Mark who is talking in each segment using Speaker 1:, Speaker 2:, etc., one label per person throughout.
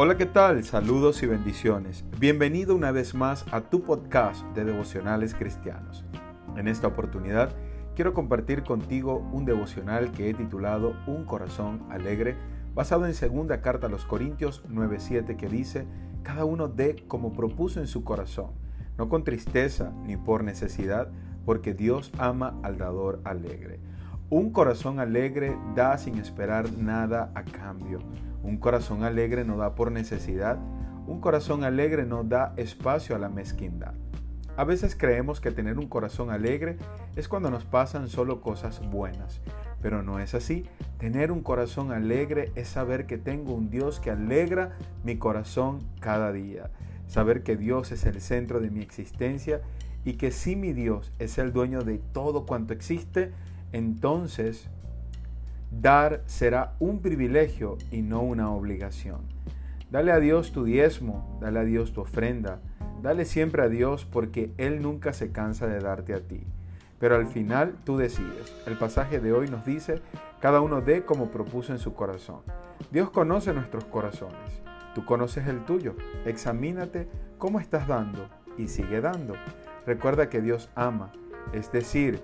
Speaker 1: Hola, ¿qué tal? Saludos y bendiciones. Bienvenido una vez más a tu podcast de devocionales cristianos. En esta oportunidad quiero compartir contigo un devocional que he titulado Un corazón alegre, basado en segunda carta a los Corintios 9:7 que dice, cada uno dé como propuso en su corazón, no con tristeza ni por necesidad, porque Dios ama al dador alegre. Un corazón alegre da sin esperar nada a cambio. Un corazón alegre no da por necesidad. Un corazón alegre no da espacio a la mezquindad. A veces creemos que tener un corazón alegre es cuando nos pasan solo cosas buenas, pero no es así. Tener un corazón alegre es saber que tengo un Dios que alegra mi corazón cada día. Saber que Dios es el centro de mi existencia y que si mi Dios es el dueño de todo cuanto existe, entonces dar será un privilegio y no una obligación. Dale a Dios tu diezmo, dale a Dios tu ofrenda, dale siempre a Dios porque Él nunca se cansa de darte a ti. Pero al final tú decides. El pasaje de hoy nos dice, cada uno dé como propuso en su corazón. Dios conoce nuestros corazones. Tú conoces el tuyo. Examínate cómo estás dando y sigue dando. Recuerda que Dios ama, es decir,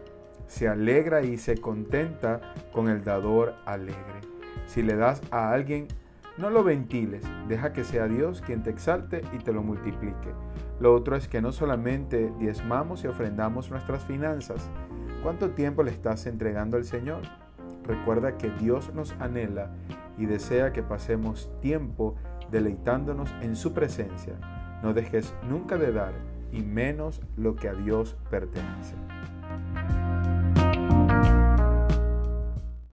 Speaker 1: se alegra y se contenta con el dador alegre. Si le das a alguien, no lo ventiles, deja que sea Dios quien te exalte y te lo multiplique. Lo otro es que no solamente diezmamos y ofrendamos nuestras finanzas, ¿cuánto tiempo le estás entregando al Señor? Recuerda que Dios nos anhela y desea que pasemos tiempo deleitándonos en su presencia. No dejes nunca de dar y menos lo que a Dios pertenece.